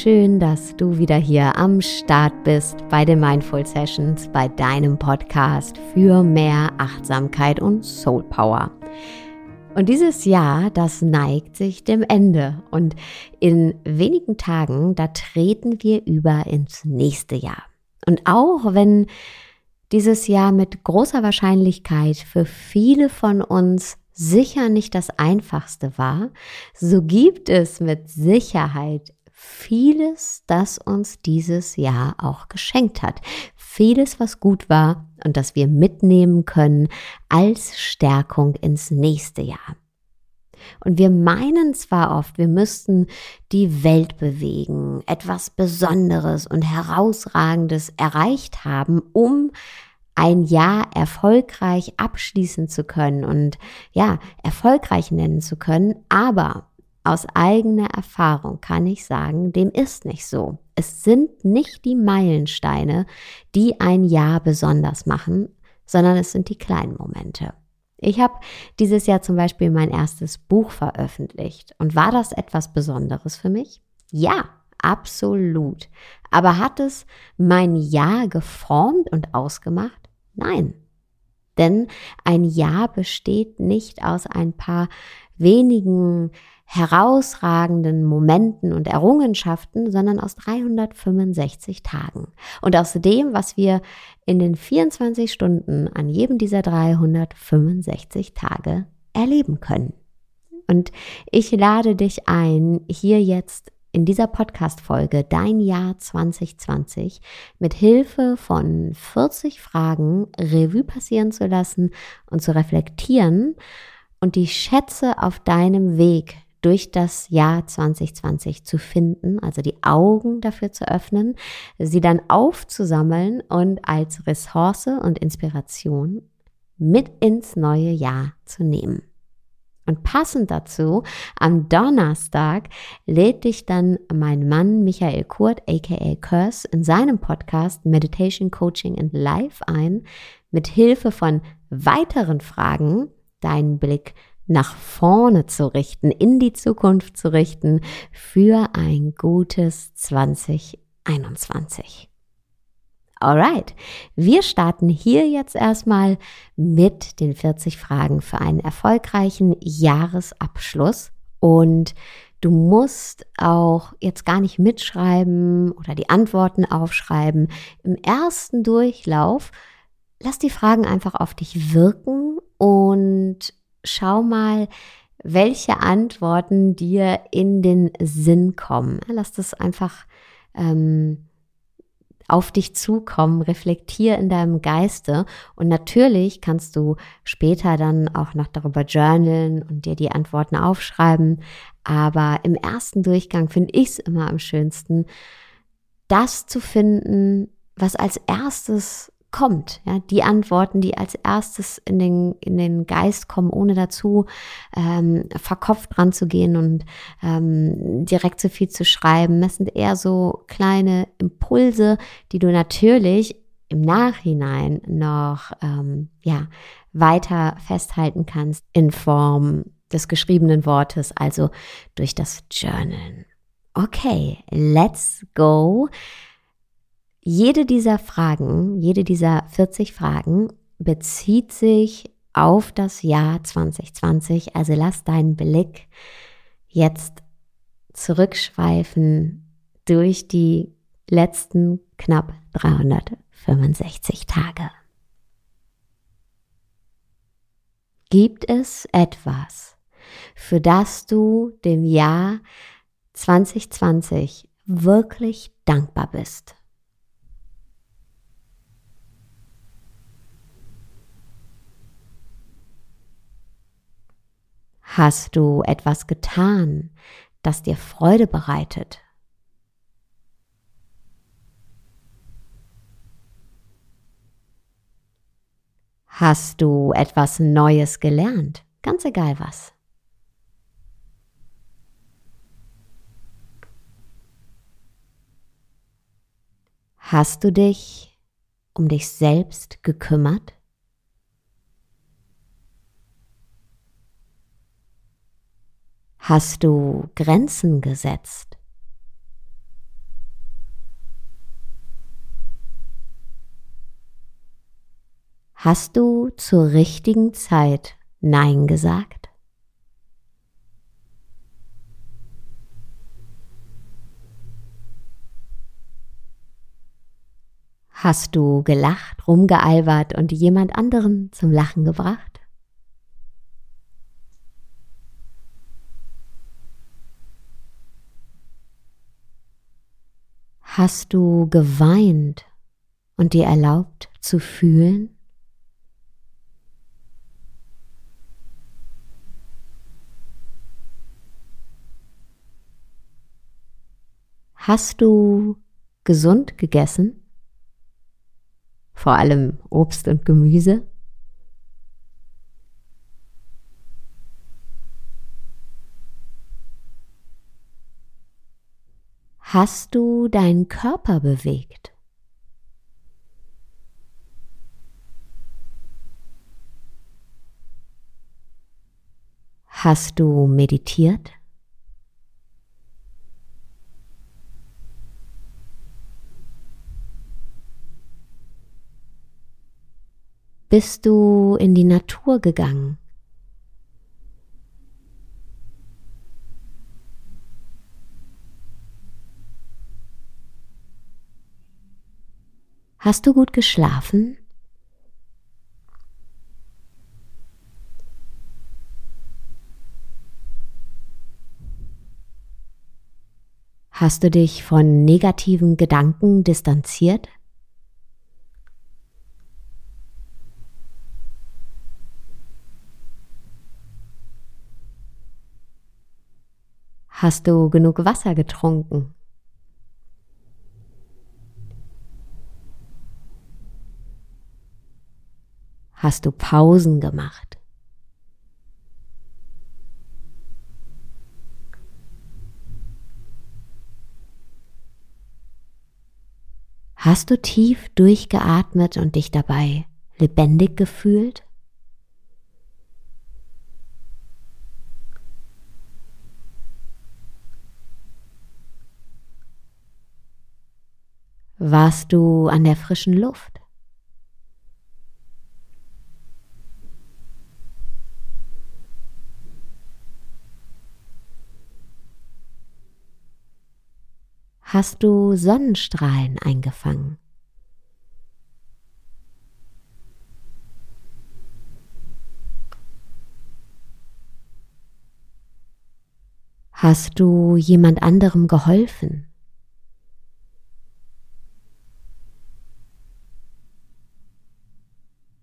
schön, dass du wieder hier am Start bist bei den Mindful Sessions, bei deinem Podcast für mehr Achtsamkeit und Soul Power. Und dieses Jahr, das neigt sich dem Ende und in wenigen Tagen, da treten wir über ins nächste Jahr. Und auch wenn dieses Jahr mit großer Wahrscheinlichkeit für viele von uns sicher nicht das einfachste war, so gibt es mit Sicherheit vieles, das uns dieses Jahr auch geschenkt hat. Vieles, was gut war und das wir mitnehmen können als Stärkung ins nächste Jahr. Und wir meinen zwar oft, wir müssten die Welt bewegen, etwas Besonderes und Herausragendes erreicht haben, um ein Jahr erfolgreich abschließen zu können und ja, erfolgreich nennen zu können. Aber aus eigener Erfahrung kann ich sagen, dem ist nicht so. Es sind nicht die Meilensteine, die ein Jahr besonders machen, sondern es sind die kleinen Momente. Ich habe dieses Jahr zum Beispiel mein erstes Buch veröffentlicht. Und war das etwas Besonderes für mich? Ja, absolut. Aber hat es mein Jahr geformt und ausgemacht? Nein. Denn ein Jahr besteht nicht aus ein paar wenigen herausragenden Momenten und Errungenschaften, sondern aus 365 Tagen. Und aus dem, was wir in den 24 Stunden an jedem dieser 365 Tage erleben können. Und ich lade dich ein, hier jetzt in dieser Podcast-Folge dein Jahr 2020 mit Hilfe von 40 Fragen Revue passieren zu lassen und zu reflektieren und die Schätze auf deinem Weg durch das Jahr 2020 zu finden, also die Augen dafür zu öffnen, sie dann aufzusammeln und als Ressource und Inspiration mit ins neue Jahr zu nehmen. Und passend dazu, am Donnerstag lädt dich dann mein Mann Michael Kurt, aka Curse, in seinem Podcast Meditation Coaching and Life ein, mit Hilfe von weiteren Fragen deinen Blick nach vorne zu richten, in die Zukunft zu richten für ein gutes 2021. Alright, wir starten hier jetzt erstmal mit den 40 Fragen für einen erfolgreichen Jahresabschluss und Du musst auch jetzt gar nicht mitschreiben oder die Antworten aufschreiben. Im ersten Durchlauf lass die Fragen einfach auf dich wirken und schau mal, welche Antworten dir in den Sinn kommen. Lass das einfach ähm, auf dich zukommen, reflektier in deinem Geiste und natürlich kannst du später dann auch noch darüber journalen und dir die Antworten aufschreiben. Aber im ersten Durchgang finde ich es immer am schönsten, das zu finden, was als erstes kommt. Ja, die Antworten, die als erstes in den, in den Geist kommen, ohne dazu ähm, verkopft dran zu gehen und ähm, direkt so viel zu schreiben. Das sind eher so kleine Impulse, die du natürlich im Nachhinein noch ähm, ja, weiter festhalten kannst in Form des geschriebenen Wortes, also durch das Journalen. Okay, let's go. Jede dieser Fragen, jede dieser 40 Fragen bezieht sich auf das Jahr 2020. Also lass deinen Blick jetzt zurückschweifen durch die letzten knapp 365 Tage. Gibt es etwas, für das du dem Jahr 2020 wirklich dankbar bist? Hast du etwas getan, das dir Freude bereitet? Hast du etwas Neues gelernt? Ganz egal was. Hast du dich um dich selbst gekümmert? Hast du Grenzen gesetzt? Hast du zur richtigen Zeit Nein gesagt? Hast du gelacht, rumgealbert und jemand anderen zum Lachen gebracht? Hast du geweint und dir erlaubt zu fühlen? Hast du gesund gegessen? Vor allem Obst und Gemüse? Hast du deinen Körper bewegt? Hast du meditiert? Bist du in die Natur gegangen? Hast du gut geschlafen? Hast du dich von negativen Gedanken distanziert? Hast du genug Wasser getrunken? Hast du Pausen gemacht? Hast du tief durchgeatmet und dich dabei lebendig gefühlt? Warst du an der frischen Luft? Hast du Sonnenstrahlen eingefangen? Hast du jemand anderem geholfen?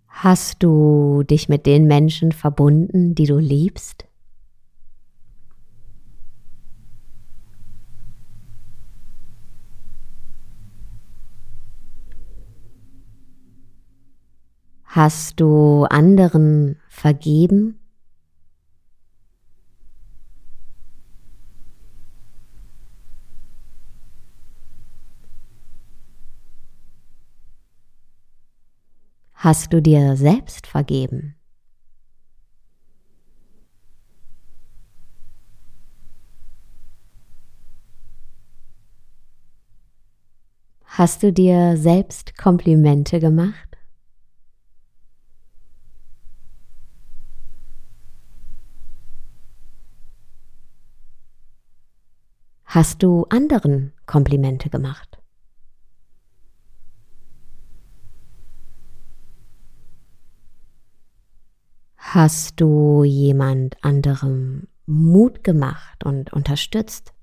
Hast du dich mit den Menschen verbunden, die du liebst? Hast du anderen vergeben? Hast du dir selbst vergeben? Hast du dir selbst Komplimente gemacht? Hast du anderen Komplimente gemacht? Hast du jemand anderem Mut gemacht und unterstützt?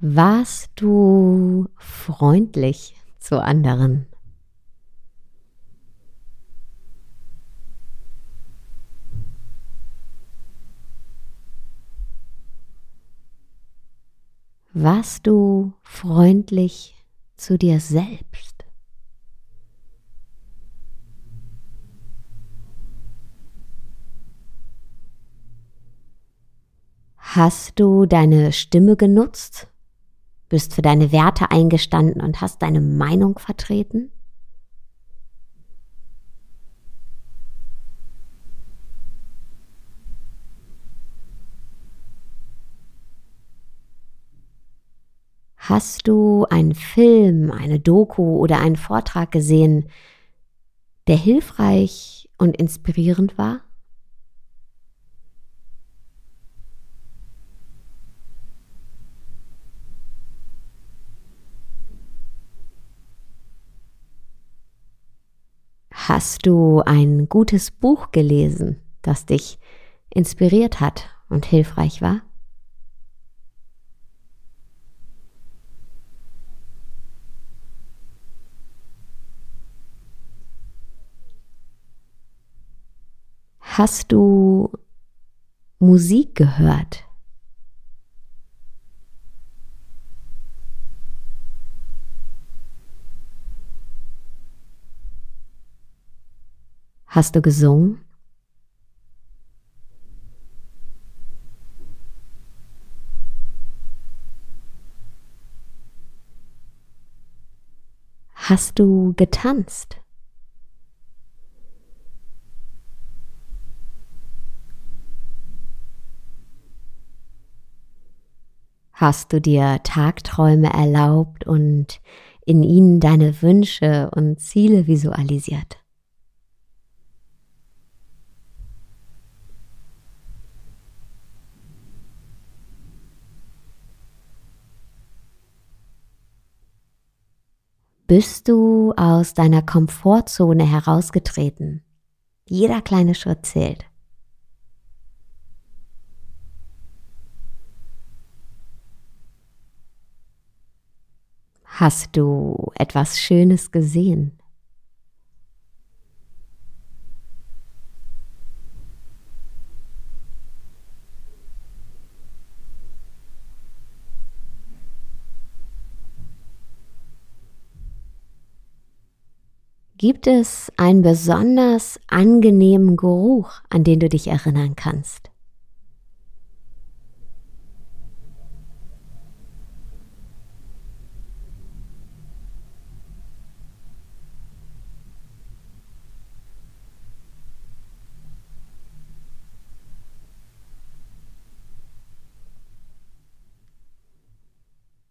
Warst du freundlich zu anderen? warst du freundlich zu dir selbst? Hast du deine Stimme genutzt, bist für deine Werte eingestanden und hast deine Meinung vertreten? Hast du einen Film, eine Doku oder einen Vortrag gesehen, der hilfreich und inspirierend war? Hast du ein gutes Buch gelesen, das dich inspiriert hat und hilfreich war? Hast du Musik gehört? Hast du gesungen? Hast du getanzt? Hast du dir Tagträume erlaubt und in ihnen deine Wünsche und Ziele visualisiert? Bist du aus deiner Komfortzone herausgetreten? Jeder kleine Schritt zählt. Hast du etwas Schönes gesehen? Gibt es einen besonders angenehmen Geruch, an den du dich erinnern kannst?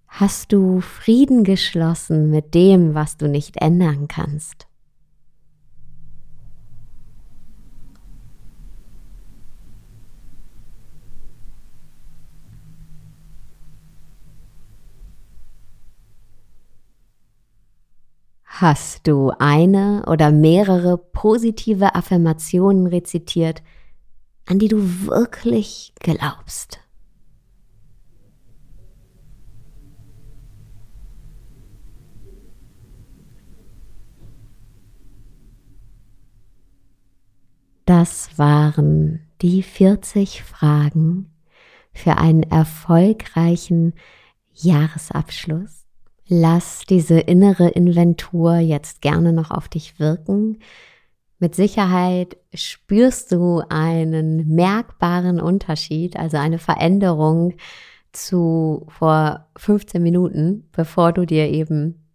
Hast du Frieden geschlossen mit dem, was du nicht ändern kannst? Hast du eine oder mehrere positive Affirmationen rezitiert, an die du wirklich glaubst? Das waren die 40 Fragen für einen erfolgreichen Jahresabschluss. Lass diese innere Inventur jetzt gerne noch auf dich wirken. Mit Sicherheit spürst du einen merkbaren Unterschied, also eine Veränderung zu vor 15 Minuten, bevor du dir eben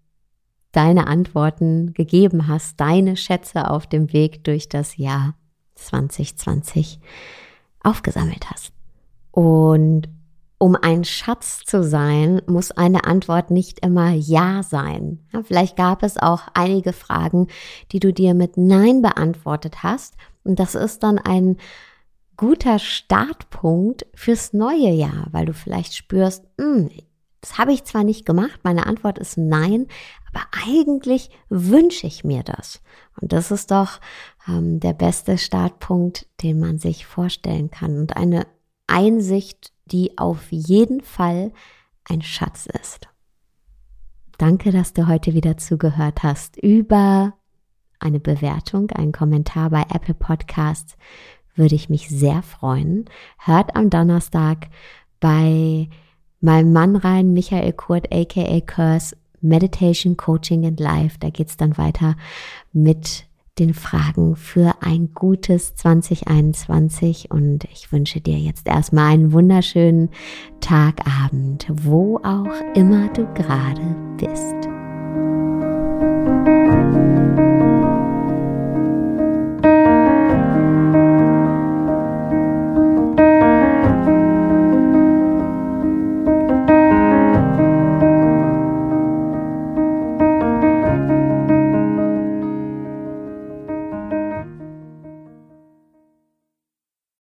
deine Antworten gegeben hast, deine Schätze auf dem Weg durch das Jahr. 2020 aufgesammelt hast. Und um ein Schatz zu sein, muss eine Antwort nicht immer Ja sein. Ja, vielleicht gab es auch einige Fragen, die du dir mit Nein beantwortet hast. Und das ist dann ein guter Startpunkt fürs neue Jahr, weil du vielleicht spürst, hm, das habe ich zwar nicht gemacht, meine Antwort ist Nein, aber eigentlich wünsche ich mir das. Und das ist doch ähm, der beste Startpunkt, den man sich vorstellen kann. Und eine Einsicht, die auf jeden Fall ein Schatz ist. Danke, dass du heute wieder zugehört hast. Über eine Bewertung, einen Kommentar bei Apple Podcasts würde ich mich sehr freuen. Hört am Donnerstag bei meinem Mann rein, Michael Kurt, aka Curse, Meditation, Coaching and Life. Da geht's dann weiter mit den Fragen für ein gutes 2021 und ich wünsche dir jetzt erstmal einen wunderschönen Tagabend, wo auch immer du gerade bist.